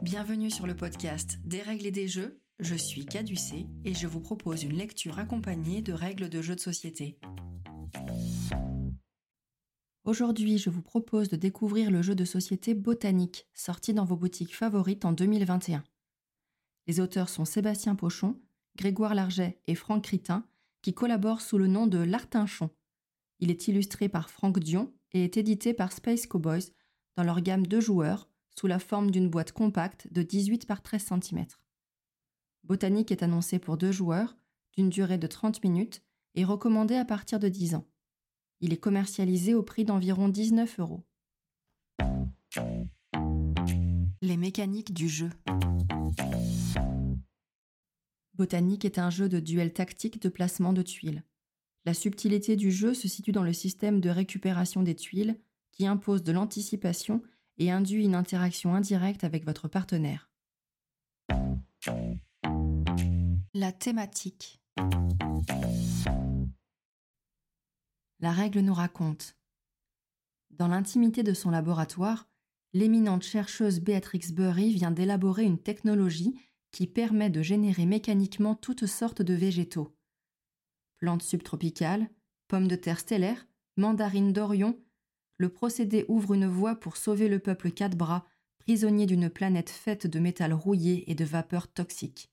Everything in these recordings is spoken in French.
Bienvenue sur le podcast Des règles et des jeux. Je suis Caducé et je vous propose une lecture accompagnée de règles de jeux de société. Aujourd'hui, je vous propose de découvrir le jeu de société Botanique, sorti dans vos boutiques favorites en 2021. Les auteurs sont Sébastien Pochon, Grégoire Larget et Franck Critin, qui collaborent sous le nom de L'Artinchon. Il est illustré par Franck Dion et est édité par Space Cowboys dans leur gamme de joueurs sous la forme d'une boîte compacte de 18 par 13 cm. Botanique est annoncé pour deux joueurs, d'une durée de 30 minutes et recommandé à partir de 10 ans. Il est commercialisé au prix d'environ 19 euros. Les mécaniques du jeu. Botanique est un jeu de duel tactique de placement de tuiles. La subtilité du jeu se situe dans le système de récupération des tuiles qui impose de l'anticipation et induit une interaction indirecte avec votre partenaire. La thématique. La règle nous raconte. Dans l'intimité de son laboratoire, l'éminente chercheuse Beatrix Burry vient d'élaborer une technologie qui permet de générer mécaniquement toutes sortes de végétaux. Plantes subtropicales, pommes de terre stellaires, mandarines d'Orion, le procédé ouvre une voie pour sauver le peuple quatre bras, prisonnier d'une planète faite de métal rouillé et de vapeurs toxiques.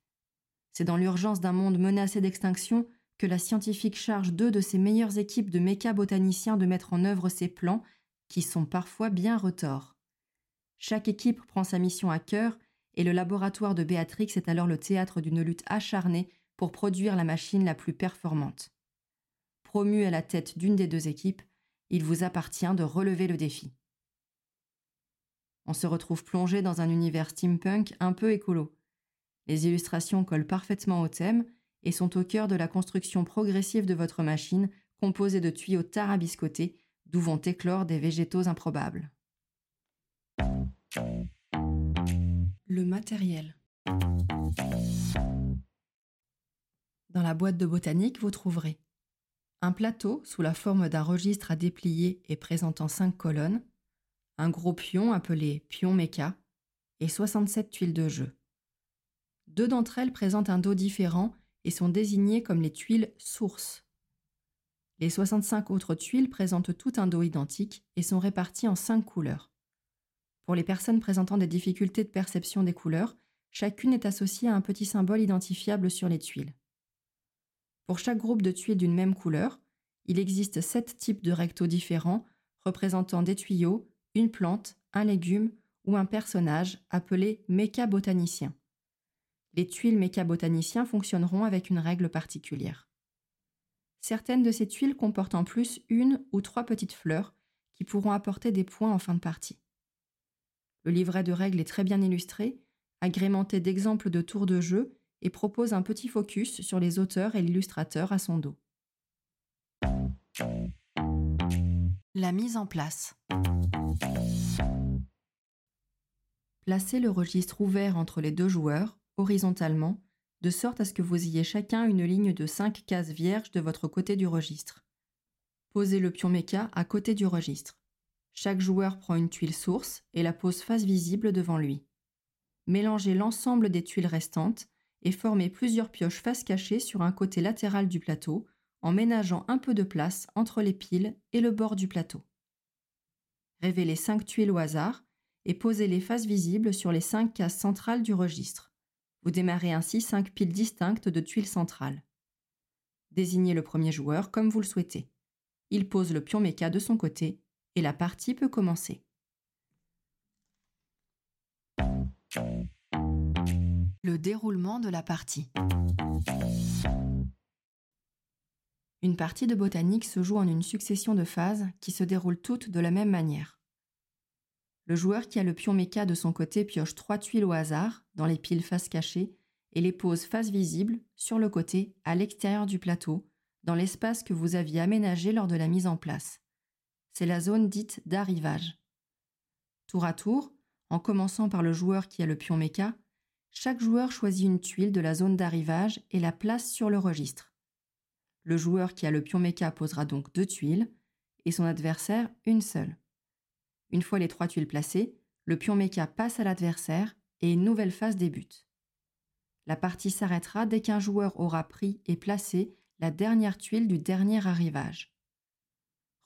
C'est dans l'urgence d'un monde menacé d'extinction que la scientifique charge deux de ses meilleures équipes de méca-botaniciens de mettre en œuvre ses plans, qui sont parfois bien retors. Chaque équipe prend sa mission à cœur, et le laboratoire de Béatrix est alors le théâtre d'une lutte acharnée pour produire la machine la plus performante. Promu à la tête d'une des deux équipes, il vous appartient de relever le défi. On se retrouve plongé dans un univers steampunk un peu écolo. Les illustrations collent parfaitement au thème et sont au cœur de la construction progressive de votre machine composée de tuyaux tarabiscotés d'où vont éclore des végétaux improbables. Le matériel. Dans la boîte de botanique, vous trouverez un plateau sous la forme d'un registre à déplier et présentant cinq colonnes, un gros pion appelé pion méca et 67 tuiles de jeu. Deux d'entre elles présentent un dos différent et sont désignées comme les tuiles sources. Les 65 autres tuiles présentent tout un dos identique et sont réparties en cinq couleurs. Pour les personnes présentant des difficultés de perception des couleurs, chacune est associée à un petit symbole identifiable sur les tuiles. Pour chaque groupe de tuiles d'une même couleur, il existe sept types de rectos différents représentant des tuyaux, une plante, un légume ou un personnage appelé méca-botanicien. Les tuiles méca-botaniciens fonctionneront avec une règle particulière. Certaines de ces tuiles comportent en plus une ou trois petites fleurs qui pourront apporter des points en fin de partie. Le livret de règles est très bien illustré, agrémenté d'exemples de tours de jeu et propose un petit focus sur les auteurs et l'illustrateur à son dos. La mise en place. Placez le registre ouvert entre les deux joueurs, horizontalement, de sorte à ce que vous ayez chacun une ligne de 5 cases vierges de votre côté du registre. Posez le pion méca à côté du registre. Chaque joueur prend une tuile source et la pose face visible devant lui. Mélangez l'ensemble des tuiles restantes et former plusieurs pioches face cachée sur un côté latéral du plateau en ménageant un peu de place entre les piles et le bord du plateau. Révélez cinq tuiles au hasard et posez les faces visibles sur les cinq cases centrales du registre. Vous démarrez ainsi cinq piles distinctes de tuiles centrales. Désignez le premier joueur comme vous le souhaitez. Il pose le pion méca de son côté et la partie peut commencer. Le déroulement de la partie. Une partie de botanique se joue en une succession de phases qui se déroulent toutes de la même manière. Le joueur qui a le pion méca de son côté pioche trois tuiles au hasard dans les piles face cachée et les pose face visible sur le côté à l'extérieur du plateau dans l'espace que vous aviez aménagé lors de la mise en place. C'est la zone dite d'arrivage. Tour à tour, en commençant par le joueur qui a le pion méca, chaque joueur choisit une tuile de la zone d'arrivage et la place sur le registre. Le joueur qui a le pion méca posera donc deux tuiles et son adversaire une seule. Une fois les trois tuiles placées, le pion méca passe à l'adversaire et une nouvelle phase débute. La partie s'arrêtera dès qu'un joueur aura pris et placé la dernière tuile du dernier arrivage.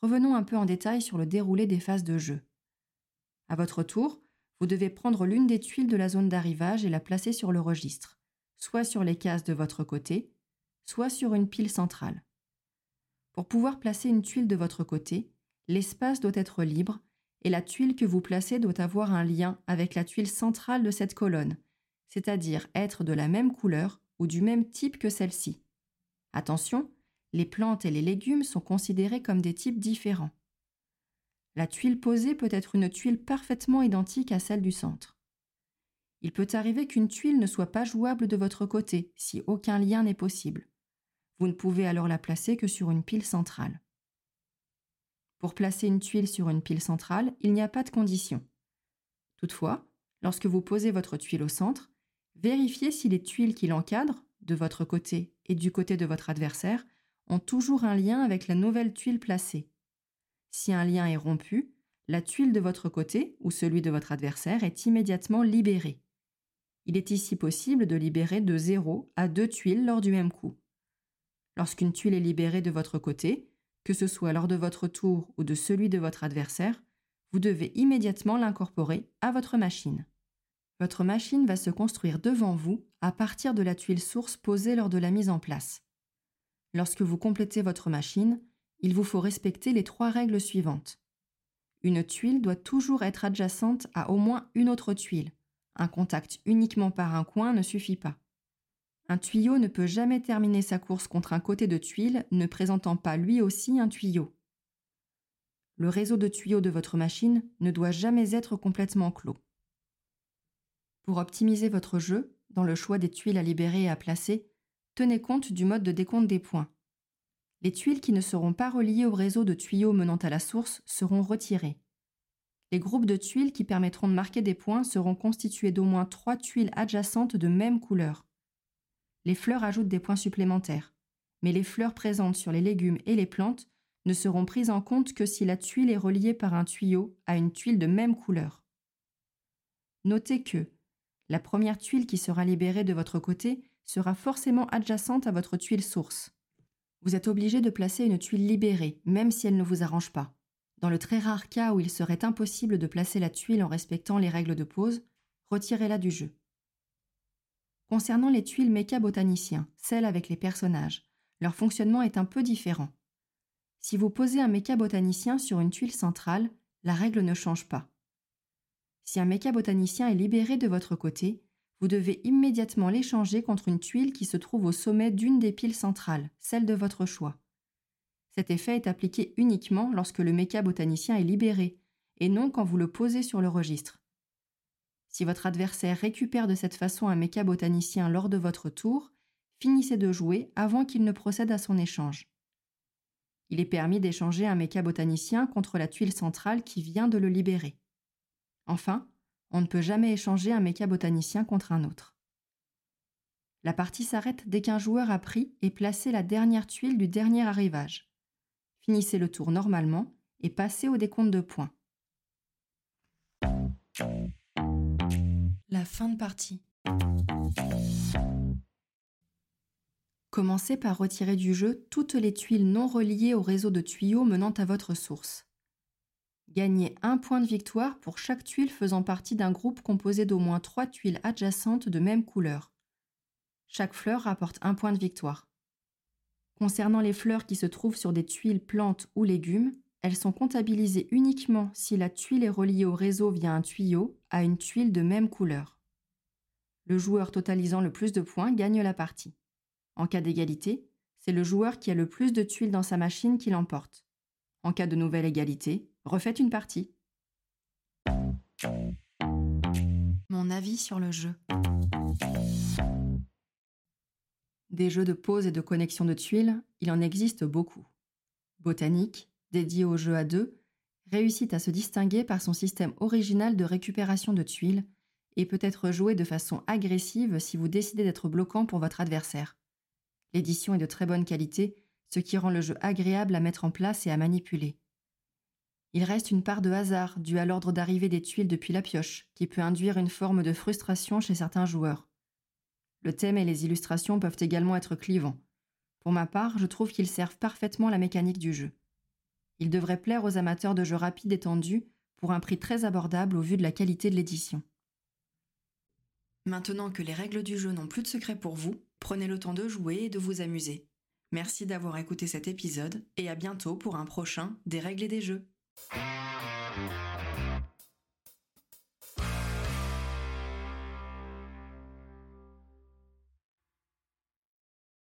Revenons un peu en détail sur le déroulé des phases de jeu. À votre tour, vous devez prendre l'une des tuiles de la zone d'arrivage et la placer sur le registre, soit sur les cases de votre côté, soit sur une pile centrale. Pour pouvoir placer une tuile de votre côté, l'espace doit être libre et la tuile que vous placez doit avoir un lien avec la tuile centrale de cette colonne, c'est-à-dire être de la même couleur ou du même type que celle-ci. Attention, les plantes et les légumes sont considérés comme des types différents. La tuile posée peut être une tuile parfaitement identique à celle du centre. Il peut arriver qu'une tuile ne soit pas jouable de votre côté si aucun lien n'est possible. Vous ne pouvez alors la placer que sur une pile centrale. Pour placer une tuile sur une pile centrale, il n'y a pas de condition. Toutefois, lorsque vous posez votre tuile au centre, vérifiez si les tuiles qui l'encadrent, de votre côté et du côté de votre adversaire, ont toujours un lien avec la nouvelle tuile placée. Si un lien est rompu, la tuile de votre côté ou celui de votre adversaire est immédiatement libérée. Il est ici possible de libérer de 0 à 2 tuiles lors du même coup. Lorsqu'une tuile est libérée de votre côté, que ce soit lors de votre tour ou de celui de votre adversaire, vous devez immédiatement l'incorporer à votre machine. Votre machine va se construire devant vous à partir de la tuile source posée lors de la mise en place. Lorsque vous complétez votre machine, il vous faut respecter les trois règles suivantes. Une tuile doit toujours être adjacente à au moins une autre tuile. Un contact uniquement par un coin ne suffit pas. Un tuyau ne peut jamais terminer sa course contre un côté de tuile ne présentant pas lui aussi un tuyau. Le réseau de tuyaux de votre machine ne doit jamais être complètement clos. Pour optimiser votre jeu, dans le choix des tuiles à libérer et à placer, tenez compte du mode de décompte des points. Les tuiles qui ne seront pas reliées au réseau de tuyaux menant à la source seront retirées. Les groupes de tuiles qui permettront de marquer des points seront constitués d'au moins trois tuiles adjacentes de même couleur les fleurs ajoutent des points supplémentaires, mais les fleurs présentes sur les légumes et les plantes ne seront prises en compte que si la tuile est reliée par un tuyau à une tuile de même couleur. Notez que la première tuile qui sera libérée de votre côté sera forcément adjacente à votre tuile source. Vous êtes obligé de placer une tuile libérée, même si elle ne vous arrange pas. Dans le très rare cas où il serait impossible de placer la tuile en respectant les règles de pose, retirez-la du jeu. Concernant les tuiles méca-botaniciens, celles avec les personnages, leur fonctionnement est un peu différent. Si vous posez un méca-botanicien sur une tuile centrale, la règle ne change pas. Si un méca-botanicien est libéré de votre côté, vous devez immédiatement l'échanger contre une tuile qui se trouve au sommet d'une des piles centrales, celle de votre choix. Cet effet est appliqué uniquement lorsque le méca-botanicien est libéré, et non quand vous le posez sur le registre. Si votre adversaire récupère de cette façon un méca botanicien lors de votre tour, finissez de jouer avant qu'il ne procède à son échange. Il est permis d'échanger un méca botanicien contre la tuile centrale qui vient de le libérer. Enfin, on ne peut jamais échanger un méca botanicien contre un autre. La partie s'arrête dès qu'un joueur a pris et placé la dernière tuile du dernier arrivage. Finissez le tour normalement et passez au décompte de points. La fin de partie. Commencez par retirer du jeu toutes les tuiles non reliées au réseau de tuyaux menant à votre source. Gagnez un point de victoire pour chaque tuile faisant partie d'un groupe composé d'au moins trois tuiles adjacentes de même couleur. Chaque fleur rapporte un point de victoire. Concernant les fleurs qui se trouvent sur des tuiles plantes ou légumes, elles sont comptabilisées uniquement si la tuile est reliée au réseau via un tuyau à une tuile de même couleur. Le joueur totalisant le plus de points gagne la partie. En cas d'égalité, c'est le joueur qui a le plus de tuiles dans sa machine qui l'emporte. En cas de nouvelle égalité, refaites une partie. Mon avis sur le jeu. Des jeux de pose et de connexion de tuiles, il en existe beaucoup. Botanique, dédié au jeu à deux, réussit à se distinguer par son système original de récupération de tuiles et peut être joué de façon agressive si vous décidez d'être bloquant pour votre adversaire. L'édition est de très bonne qualité, ce qui rend le jeu agréable à mettre en place et à manipuler. Il reste une part de hasard due à l'ordre d'arrivée des tuiles depuis la pioche, qui peut induire une forme de frustration chez certains joueurs. Le thème et les illustrations peuvent également être clivants. Pour ma part, je trouve qu'ils servent parfaitement la mécanique du jeu. Ils devraient plaire aux amateurs de jeux rapides et tendus pour un prix très abordable au vu de la qualité de l'édition. Maintenant que les règles du jeu n'ont plus de secret pour vous, prenez le temps de jouer et de vous amuser. Merci d'avoir écouté cet épisode et à bientôt pour un prochain Des règles et des jeux. Música